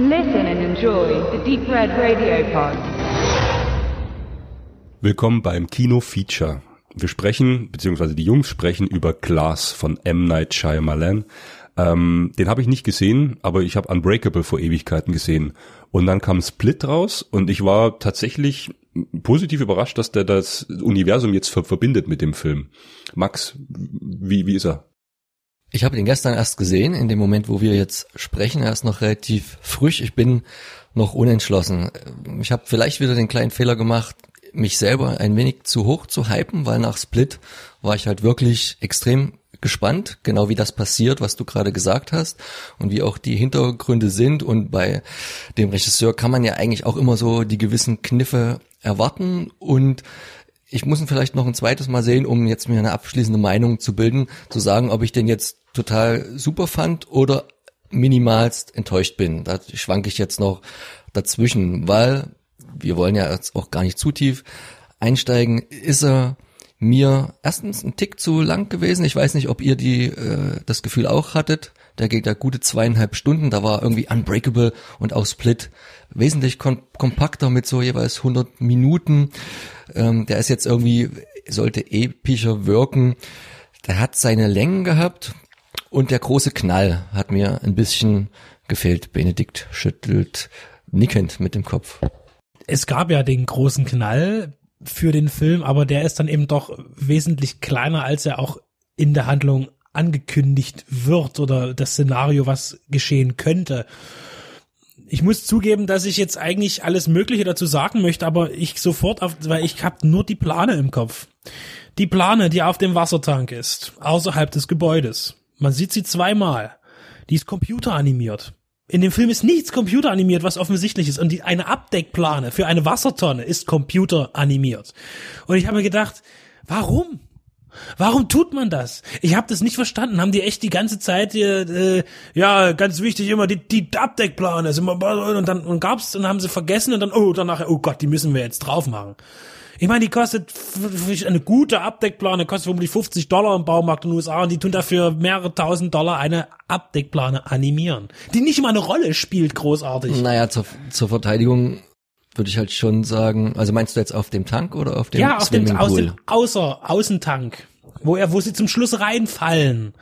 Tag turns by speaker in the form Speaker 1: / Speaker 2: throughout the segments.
Speaker 1: Listen and enjoy the Deep Red Radio Pod.
Speaker 2: Willkommen beim Kino Feature. Wir sprechen, beziehungsweise die Jungs sprechen über Glass von M. Night Shyamalan. Ähm, den habe ich nicht gesehen, aber ich habe Unbreakable vor Ewigkeiten gesehen. Und dann kam Split raus und ich war tatsächlich positiv überrascht, dass der das Universum jetzt verbindet mit dem Film. Max, wie, wie ist er?
Speaker 3: Ich habe ihn gestern erst gesehen, in dem Moment, wo wir jetzt sprechen. Er ist noch relativ frisch. Ich bin noch unentschlossen. Ich habe vielleicht wieder den kleinen Fehler gemacht, mich selber ein wenig zu hoch zu hypen, weil nach Split war ich halt wirklich extrem gespannt, genau wie das passiert, was du gerade gesagt hast und wie auch die Hintergründe sind. Und bei dem Regisseur kann man ja eigentlich auch immer so die gewissen Kniffe erwarten und ich muss ihn vielleicht noch ein zweites Mal sehen, um jetzt mir eine abschließende Meinung zu bilden, zu sagen, ob ich den jetzt total super fand oder minimalst enttäuscht bin. Da schwanke ich jetzt noch dazwischen, weil wir wollen ja jetzt auch gar nicht zu tief einsteigen. Ist er mir erstens ein Tick zu lang gewesen. Ich weiß nicht, ob ihr die äh, das Gefühl auch hattet. Der geht da gute zweieinhalb Stunden. Da war irgendwie Unbreakable und auch Split wesentlich kom kompakter mit so jeweils 100 Minuten. Ähm, der ist jetzt irgendwie, sollte epischer wirken. Der hat seine Längen gehabt und der große Knall hat mir ein bisschen gefehlt. Benedikt schüttelt nickend mit dem Kopf.
Speaker 4: Es gab ja den großen Knall für den Film, aber der ist dann eben doch wesentlich kleiner, als er auch in der Handlung angekündigt wird oder das Szenario, was geschehen könnte. Ich muss zugeben, dass ich jetzt eigentlich alles Mögliche dazu sagen möchte, aber ich sofort auf, weil ich habe nur die Plane im Kopf. Die Plane, die auf dem Wassertank ist, außerhalb des Gebäudes. Man sieht sie zweimal. Die ist computeranimiert. In dem Film ist nichts computeranimiert, was offensichtlich ist. Und die, eine Abdeckplane für eine Wassertonne ist computeranimiert. Und ich habe mir gedacht, warum? Warum tut man das? Ich habe das nicht verstanden. Haben die echt die ganze Zeit, äh, ja, ganz wichtig immer die, die Abdeckplane. Und dann und gab's und haben sie vergessen und dann, oh, danach, oh Gott, die müssen wir jetzt drauf machen. Ich meine, die kostet eine gute Abdeckplane, kostet vermutlich 50 Dollar im Baumarkt in den USA und die tun dafür mehrere tausend Dollar eine Abdeckplane animieren, die nicht mal eine Rolle spielt, großartig.
Speaker 3: Naja, zur, zur Verteidigung würde ich halt schon sagen, also meinst du jetzt auf dem Tank oder auf dem
Speaker 4: Ja, auf dem, aus dem Außer, Außentank, wo er, wo sie zum Schluss reinfallen.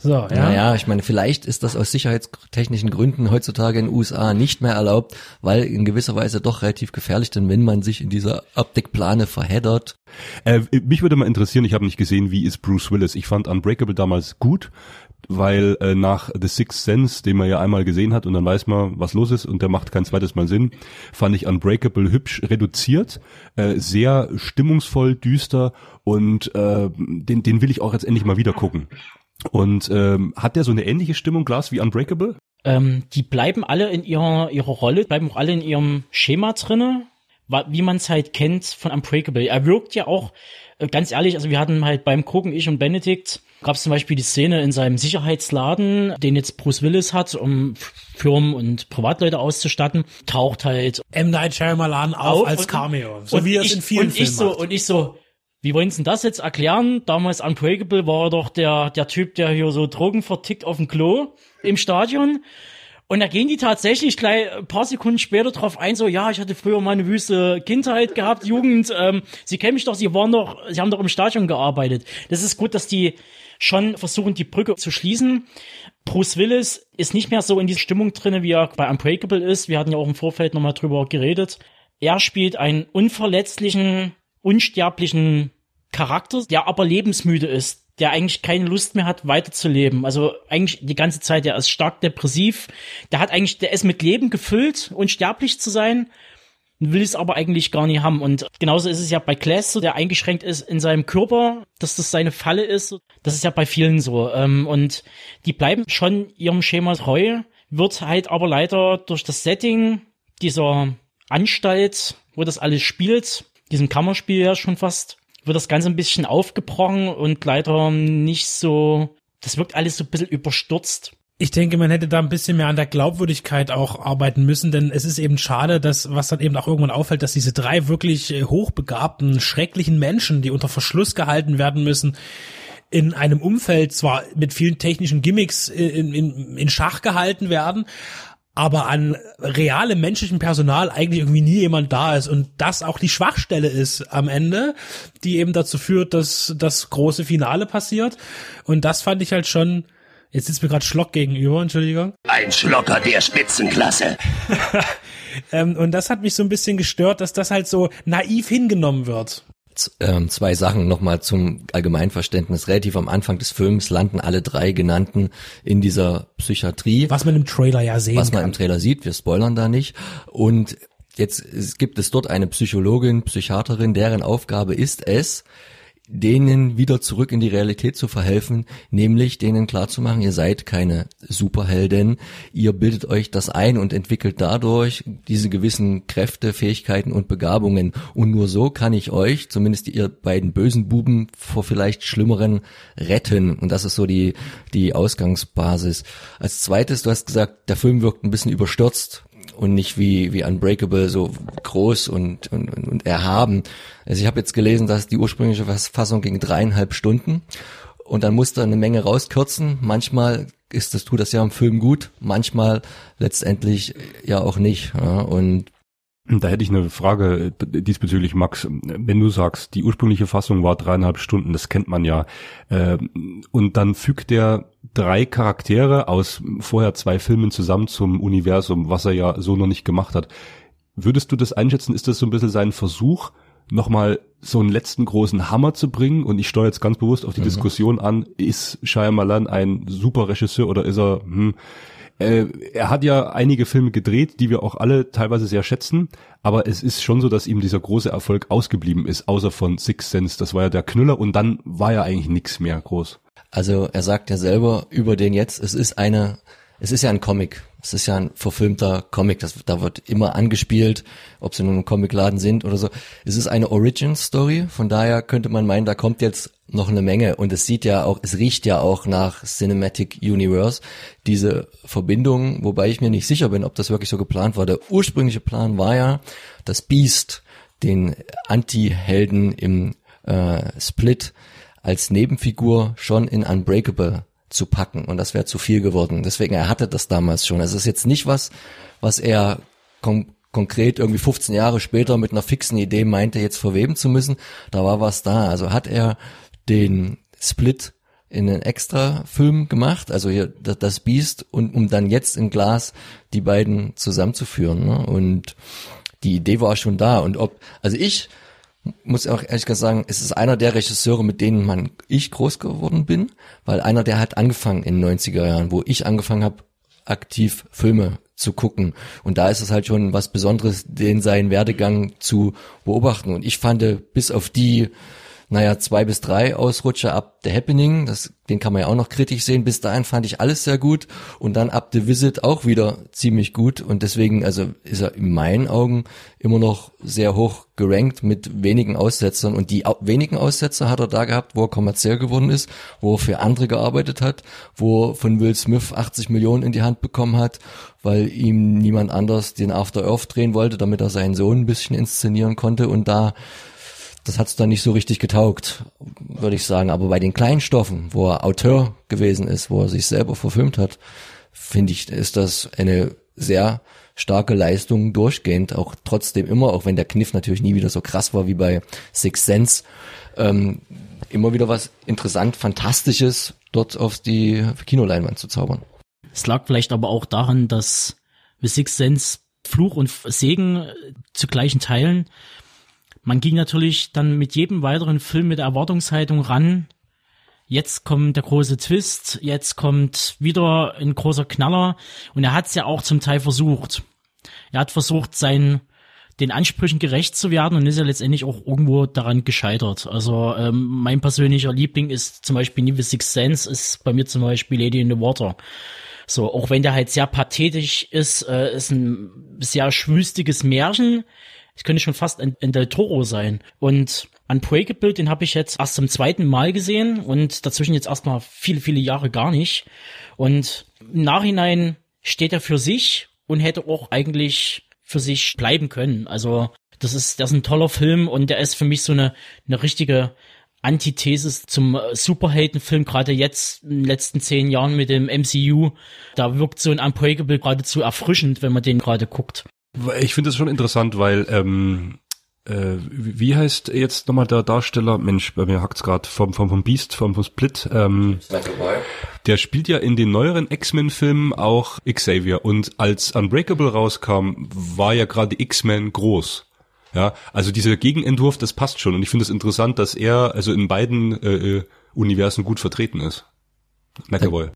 Speaker 4: So, ja.
Speaker 3: Naja, ich meine, vielleicht ist das aus sicherheitstechnischen Gründen heutzutage in den USA nicht mehr erlaubt, weil in gewisser Weise doch relativ gefährlich, denn wenn man sich in dieser Optikplane verheddert.
Speaker 2: Äh, mich würde mal interessieren, ich habe nicht gesehen, wie ist Bruce Willis. Ich fand Unbreakable damals gut, weil äh, nach The Sixth Sense, den man ja einmal gesehen hat und dann weiß man, was los ist und der macht kein zweites Mal Sinn, fand ich Unbreakable hübsch reduziert, äh, sehr stimmungsvoll, düster und äh, den, den will ich auch jetzt endlich mal wieder gucken. Und ähm, hat der so eine ähnliche Stimmung, Glas, wie Unbreakable?
Speaker 5: Ähm, die bleiben alle in ihrer, ihrer Rolle, bleiben auch alle in ihrem Schema drinne, wie man es halt kennt von Unbreakable. Er wirkt ja auch, äh, ganz ehrlich, also wir hatten halt beim Gucken, ich und Benedikt, gab es zum Beispiel die Szene in seinem Sicherheitsladen, den jetzt Bruce Willis hat, um Firmen und Privatleute auszustatten, taucht halt
Speaker 4: M. Night Shyamalan auf, auf als Cameo. So wie er es in vielen
Speaker 5: und ich
Speaker 4: Filmen
Speaker 5: so, Und ich so, wie wollen Sie das jetzt erklären? Damals Unbreakable war doch der, der Typ, der hier so Drogen vertickt auf dem Klo im Stadion. Und da gehen die tatsächlich gleich ein paar Sekunden später drauf ein, so, ja, ich hatte früher mal eine wüste Kindheit gehabt, Jugend, ähm, Sie kennen mich doch, Sie waren doch, Sie haben doch im Stadion gearbeitet. Das ist gut, dass die schon versuchen, die Brücke zu schließen. Bruce Willis ist nicht mehr so in dieser Stimmung drinne, wie er bei Unbreakable ist. Wir hatten ja auch im Vorfeld nochmal drüber geredet. Er spielt einen unverletzlichen, unsterblichen Charakter, der aber lebensmüde ist, der eigentlich keine Lust mehr hat, weiterzuleben. Also eigentlich die ganze Zeit, der ist stark depressiv, der hat eigentlich, der ist mit Leben gefüllt, unsterblich zu sein, will es aber eigentlich gar nicht haben. Und genauso ist es ja bei Class so, der eingeschränkt ist in seinem Körper, dass das seine Falle ist. Das ist ja bei vielen so. Ähm, und die bleiben schon ihrem Schema treu, wird halt aber leider durch das Setting dieser Anstalt, wo das alles spielt, diesem Kammerspiel ja schon fast, wird das Ganze ein bisschen aufgebrochen und leider nicht so, das wirkt alles so ein bisschen überstürzt.
Speaker 4: Ich denke, man hätte da ein bisschen mehr an der Glaubwürdigkeit auch arbeiten müssen, denn es ist eben schade, dass, was dann eben auch irgendwann auffällt, dass diese drei wirklich äh, hochbegabten, schrecklichen Menschen, die unter Verschluss gehalten werden müssen, in einem Umfeld zwar mit vielen technischen Gimmicks äh, in, in, in Schach gehalten werden, aber an realem menschlichem Personal eigentlich irgendwie nie jemand da ist und das auch die Schwachstelle ist am Ende, die eben dazu führt, dass das große Finale passiert. Und das fand ich halt schon. Jetzt sitzt mir gerade Schlock gegenüber, Entschuldigung.
Speaker 6: Ein Schlocker der Spitzenklasse.
Speaker 4: Ähm, und das hat mich so ein bisschen gestört, dass das halt so naiv hingenommen wird.
Speaker 3: Ähm, zwei Sachen nochmal zum Allgemeinverständnis. Relativ am Anfang des Films landen alle drei genannten in dieser Psychiatrie.
Speaker 4: Was man im Trailer ja sehen
Speaker 3: was man
Speaker 4: kann.
Speaker 3: im Trailer sieht, wir spoilern da nicht. Und jetzt gibt es dort eine Psychologin, Psychiaterin, deren Aufgabe ist es, denen wieder zurück in die Realität zu verhelfen, nämlich denen klarzumachen, ihr seid keine Superhelden, ihr bildet euch das ein und entwickelt dadurch diese gewissen Kräfte, Fähigkeiten und Begabungen. Und nur so kann ich euch, zumindest ihr beiden bösen Buben, vor vielleicht Schlimmeren retten. Und das ist so die, die Ausgangsbasis. Als zweites, du hast gesagt, der Film wirkt ein bisschen überstürzt und nicht wie, wie Unbreakable so groß und, und, und erhaben. Also ich habe jetzt gelesen, dass die ursprüngliche Fassung ging dreieinhalb Stunden und dann musste eine Menge rauskürzen. Manchmal ist das, tut das ja im Film gut, manchmal letztendlich ja auch nicht. Ja, und
Speaker 2: Da hätte ich eine Frage äh, diesbezüglich, Max. Wenn du sagst, die ursprüngliche Fassung war dreieinhalb Stunden, das kennt man ja, äh, und dann fügt der drei Charaktere aus vorher zwei Filmen zusammen zum Universum, was er ja so noch nicht gemacht hat. Würdest du das einschätzen? Ist das so ein bisschen sein Versuch, nochmal so einen letzten großen Hammer zu bringen? Und ich steuere jetzt ganz bewusst auf die Diskussion an, ist Shyamalan ein super Regisseur oder ist er, hm, äh, er hat ja einige Filme gedreht, die wir auch alle teilweise sehr schätzen, aber es ist schon so, dass ihm dieser große Erfolg ausgeblieben ist, außer von Six Sense. Das war ja der Knüller und dann war ja eigentlich nichts mehr groß.
Speaker 3: Also er sagt ja selber über den jetzt, es ist eine, es ist ja ein Comic. Es ist ja ein verfilmter Comic. Das, da wird immer angespielt, ob sie nun im Comicladen sind oder so. Es ist eine Origin Story. Von daher könnte man meinen, da kommt jetzt noch eine Menge. Und es sieht ja auch, es riecht ja auch nach Cinematic Universe. Diese Verbindung, wobei ich mir nicht sicher bin, ob das wirklich so geplant war. Der ursprüngliche Plan war ja, das Beast, den Anti-Helden im äh, Split, als Nebenfigur schon in Unbreakable zu packen und das wäre zu viel geworden. Deswegen er hatte das damals schon. Es ist jetzt nicht was, was er kon konkret irgendwie 15 Jahre später mit einer fixen Idee meinte, jetzt verweben zu müssen. Da war was da. Also hat er den Split in einen extra Film gemacht, also hier das Biest und um dann jetzt in Glas die beiden zusammenzuführen. Ne? Und die Idee war schon da. Und ob, also ich muss auch ehrlich gesagt sagen, es ist einer der Regisseure, mit denen man ich groß geworden bin, weil einer, der hat angefangen in den 90er Jahren, wo ich angefangen habe, aktiv Filme zu gucken. Und da ist es halt schon was Besonderes, den seinen Werdegang zu beobachten. Und ich fand, bis auf die, naja, zwei bis drei Ausrutscher ab The Happening, das, den kann man ja auch noch kritisch sehen. Bis dahin fand ich alles sehr gut. Und dann ab The Visit auch wieder ziemlich gut. Und deswegen, also ist er in meinen Augen immer noch sehr hoch gerankt mit wenigen Aussetzern. Und die wenigen Aussetzer hat er da gehabt, wo er kommerziell geworden ist, wo er für andere gearbeitet hat, wo er von Will Smith 80 Millionen in die Hand bekommen hat, weil ihm niemand anders den After Earth drehen wollte, damit er seinen Sohn ein bisschen inszenieren konnte. Und da das hat's dann nicht so richtig getaugt, würde ich sagen. Aber bei den kleinen Stoffen, wo er Auteur gewesen ist, wo er sich selber verfilmt hat, finde ich, ist das eine sehr starke Leistung durchgehend, auch trotzdem immer, auch wenn der Kniff natürlich nie wieder so krass war wie bei Six Sense, ähm, immer wieder was interessant, fantastisches dort auf die Kinoleinwand zu zaubern.
Speaker 5: Es lag vielleicht aber auch daran, dass Sixth Sense Fluch und Segen zu gleichen Teilen. Man ging natürlich dann mit jedem weiteren Film mit der Erwartungshaltung ran. Jetzt kommt der große Twist, jetzt kommt wieder ein großer Knaller und er hat es ja auch zum Teil versucht. Er hat versucht, sein den Ansprüchen gerecht zu werden und ist ja letztendlich auch irgendwo daran gescheitert. Also ähm, mein persönlicher Liebling ist zum Beispiel The Sixth Sense, ist bei mir zum Beispiel Lady in the Water. So, auch wenn der halt sehr pathetisch ist, äh, ist ein sehr schwüstiges Märchen. Es könnte schon fast ein, ein Del Toro sein. Und Unbreakable, den habe ich jetzt erst zum zweiten Mal gesehen und dazwischen jetzt erstmal viele, viele Jahre gar nicht. Und im Nachhinein steht er für sich und hätte auch eigentlich für sich bleiben können. Also das ist, das ist ein toller Film und der ist für mich so eine, eine richtige Antithesis zum äh, Superheldenfilm, gerade jetzt in den letzten zehn Jahren mit dem MCU. Da wirkt so ein Unbreakable geradezu erfrischend, wenn man den gerade guckt.
Speaker 2: Ich finde das schon interessant, weil ähm, äh, wie heißt jetzt nochmal der Darsteller? Mensch, bei mir hackt's gerade vom, vom, vom Beast, vom, vom Split. Ähm, der spielt ja in den neueren X-Men-Filmen auch Xavier und als Unbreakable rauskam, war ja gerade X-Men groß. Ja, also dieser Gegenentwurf, das passt schon und ich finde es interessant, dass er also in beiden äh, äh Universen gut vertreten ist. McAvoy.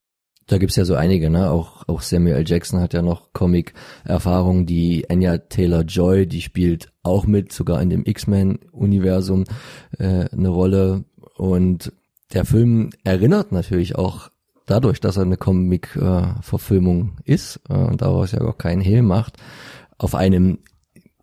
Speaker 3: Da gibt's ja so einige, ne? Auch, auch Samuel L. Jackson hat ja noch Comic-Erfahrung. Die Anya Taylor-Joy, die spielt auch mit, sogar in dem X-Men-Universum äh, eine Rolle. Und der Film erinnert natürlich auch dadurch, dass er eine Comic-Verfilmung äh, ist äh, und daraus ja auch keinen Hehl macht, auf einem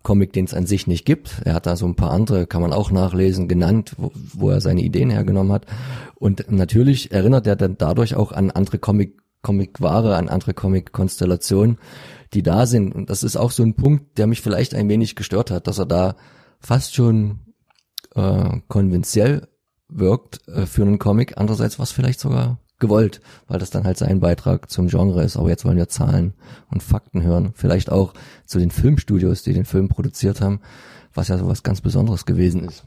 Speaker 3: Comic, den es an sich nicht gibt. Er hat da so ein paar andere, kann man auch nachlesen, genannt, wo, wo er seine Ideen hergenommen hat. Und natürlich erinnert er dann dadurch auch an andere Comic, Comic-Ware, an andere Comic-Konstellationen, die da sind. Und das ist auch so ein Punkt, der mich vielleicht ein wenig gestört hat, dass er da fast schon äh, konventionell wirkt äh, für einen Comic. Andererseits war es vielleicht sogar gewollt, weil das dann halt sein Beitrag zum Genre ist. Aber jetzt wollen wir Zahlen und Fakten hören. Vielleicht auch zu den Filmstudios, die den Film produziert haben, was ja so was ganz Besonderes gewesen ist.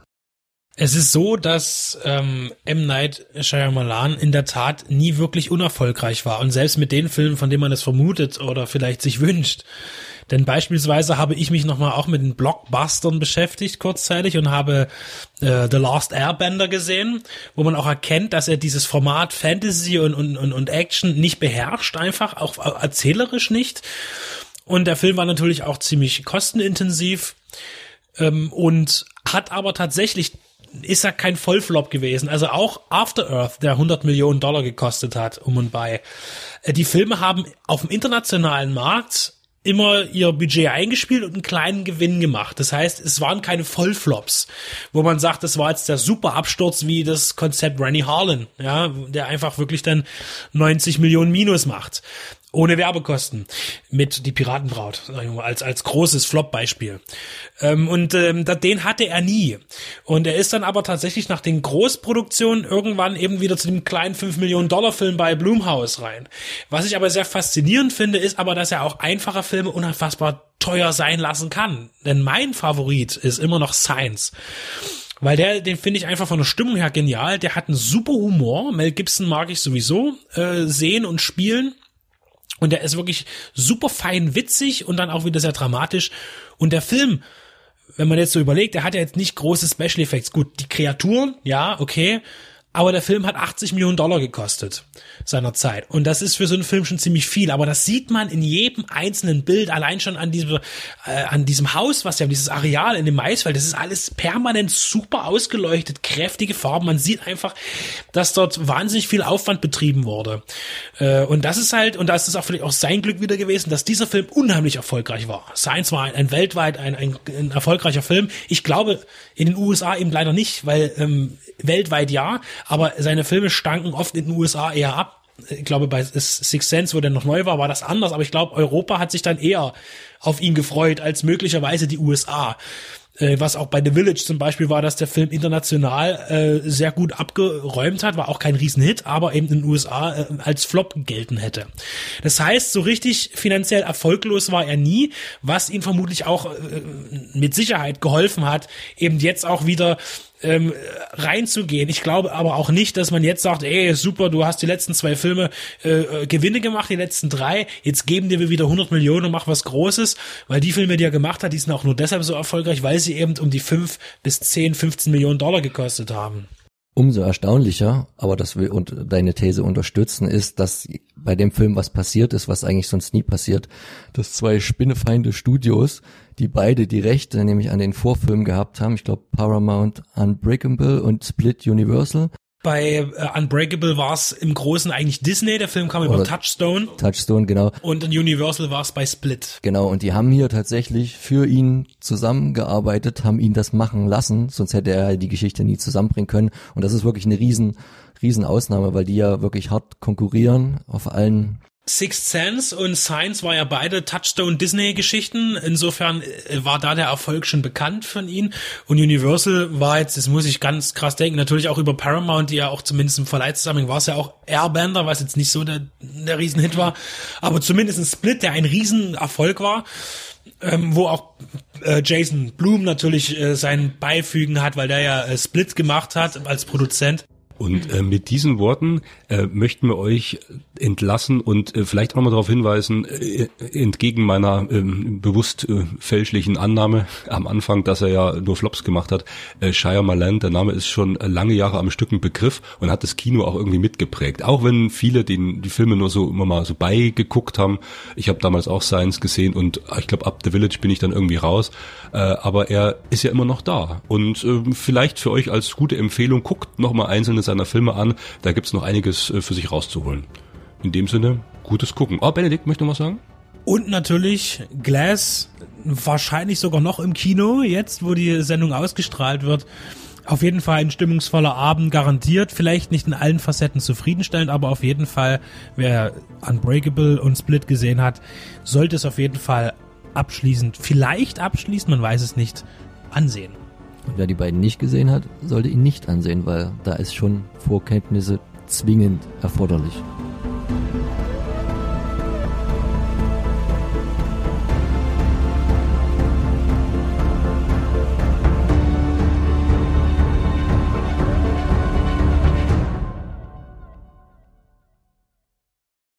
Speaker 4: Es ist so, dass ähm, M. Night Shyamalan in der Tat nie wirklich unerfolgreich war und selbst mit den Filmen, von denen man es vermutet oder vielleicht sich wünscht, denn beispielsweise habe ich mich nochmal auch mit den Blockbustern beschäftigt kurzzeitig und habe äh, The Last Airbender gesehen, wo man auch erkennt, dass er dieses Format Fantasy und, und, und, und Action nicht beherrscht, einfach auch erzählerisch nicht. Und der Film war natürlich auch ziemlich kostenintensiv ähm, und hat aber tatsächlich ist er kein Vollflop gewesen. Also auch After Earth, der 100 Millionen Dollar gekostet hat, um und bei. Äh, die Filme haben auf dem internationalen Markt immer ihr Budget eingespielt und einen kleinen Gewinn gemacht. Das heißt, es waren keine Vollflops, wo man sagt, das war jetzt der super Absturz wie das Konzept Rennie Harlan, ja, der einfach wirklich dann 90 Millionen Minus macht ohne Werbekosten mit die Piratenbraut als als großes Flop-Beispiel ähm, und ähm, den hatte er nie und er ist dann aber tatsächlich nach den Großproduktionen irgendwann eben wieder zu dem kleinen 5 Millionen Dollar Film bei Blumhouse rein was ich aber sehr faszinierend finde ist aber dass er auch einfache Filme unfassbar teuer sein lassen kann denn mein Favorit ist immer noch Science weil der, den finde ich einfach von der Stimmung her genial. Der hat einen super Humor. Mel Gibson mag ich sowieso äh, sehen und spielen. Und der ist wirklich super fein witzig und dann auch wieder sehr dramatisch. Und der Film, wenn man jetzt so überlegt, der hat ja jetzt nicht große Special Effects. Gut, die Kreaturen, ja, okay. Aber der Film hat 80 Millionen Dollar gekostet seiner Zeit. Und das ist für so einen Film schon ziemlich viel. Aber das sieht man in jedem einzelnen Bild, allein schon an diesem, äh, an diesem Haus, was ja, dieses Areal in dem Maisfeld, das ist alles permanent super ausgeleuchtet, kräftige Farben. Man sieht einfach, dass dort wahnsinnig viel Aufwand betrieben wurde. Äh, und das ist halt, und das ist auch vielleicht auch sein Glück wieder gewesen, dass dieser Film unheimlich erfolgreich war. Science war ein, ein weltweit ein, ein, ein erfolgreicher Film. Ich glaube, in den USA eben leider nicht, weil ähm, weltweit ja, aber seine Filme stanken oft in den USA eher ab. Ich glaube, bei Six Sense, wo der noch neu war, war das anders, aber ich glaube, Europa hat sich dann eher auf ihn gefreut als möglicherweise die USA. Äh, was auch bei The Village zum Beispiel war, dass der Film international äh, sehr gut abgeräumt hat, war auch kein Riesenhit, aber eben in den USA äh, als Flop gelten hätte. Das heißt, so richtig finanziell erfolglos war er nie, was ihn vermutlich auch äh, mit Sicherheit geholfen hat, eben jetzt auch wieder ähm, reinzugehen. Ich glaube aber auch nicht, dass man jetzt sagt, ey, super, du hast die letzten zwei Filme äh, äh Gewinne gemacht, die letzten drei, jetzt geben dir wir wieder 100 Millionen und mach was Großes, weil die Filme, die er gemacht hat, die sind auch nur deshalb so erfolgreich, weil sie eben um die 5 bis 10, 15 Millionen Dollar gekostet haben.
Speaker 3: Umso erstaunlicher, aber dass wir und deine These unterstützen, ist, dass bei dem Film was passiert ist, was eigentlich sonst nie passiert, dass zwei spinnefeinde Studios, die beide die Rechte nämlich an den Vorfilmen gehabt haben, ich glaube Paramount Unbreakable und Split Universal,
Speaker 4: bei äh, Unbreakable war es im Großen eigentlich Disney, der Film kam über Oder Touchstone.
Speaker 3: Touchstone, genau.
Speaker 4: Und in Universal war es bei Split.
Speaker 3: Genau, und die haben hier tatsächlich für ihn zusammengearbeitet, haben ihn das machen lassen, sonst hätte er die Geschichte nie zusammenbringen können. Und das ist wirklich eine riesen, riesen Ausnahme, weil die ja wirklich hart konkurrieren auf allen
Speaker 4: Sixth Sense und Science war ja beide Touchstone Disney Geschichten. Insofern äh, war da der Erfolg schon bekannt von ihnen. Und Universal war jetzt, das muss ich ganz krass denken, natürlich auch über Paramount, die ja auch zumindest im Verleihzusammenhang war es ja auch Airbender, was jetzt nicht so der, der Riesenhit war. Aber zumindest ein Split, der ein Riesenerfolg war. Ähm, wo auch äh, Jason Blum natürlich äh, sein Beifügen hat, weil der ja äh, Split gemacht hat als Produzent.
Speaker 2: Und äh, mit diesen Worten äh, möchten wir euch entlassen und äh, vielleicht auch nochmal darauf hinweisen, äh, entgegen meiner äh, bewusst äh, fälschlichen Annahme am Anfang, dass er ja nur Flops gemacht hat, äh, Shia Malan, der Name ist schon lange Jahre am Stück ein Begriff und hat das Kino auch irgendwie mitgeprägt. Auch wenn viele den, die Filme nur so immer mal so beigeguckt haben. Ich habe damals auch Science gesehen und ich glaube, ab The Village bin ich dann irgendwie raus. Äh, aber er ist ja immer noch da. Und äh, vielleicht für euch als gute Empfehlung, guckt nochmal einzelne seiner Filme an. Da gibt's noch einiges äh, für sich rauszuholen. In dem Sinne, gutes Gucken. Oh, Benedikt, möchte noch was sagen?
Speaker 4: Und natürlich Glass, wahrscheinlich sogar noch im Kino, jetzt wo die Sendung ausgestrahlt wird. Auf jeden Fall ein stimmungsvoller Abend garantiert. Vielleicht nicht in allen Facetten zufriedenstellend, aber auf jeden Fall, wer Unbreakable und Split gesehen hat, sollte es auf jeden Fall abschließend, vielleicht abschließend, man weiß es nicht, ansehen.
Speaker 3: Und wer die beiden nicht gesehen hat, sollte ihn nicht ansehen, weil da ist schon Vorkenntnisse zwingend erforderlich.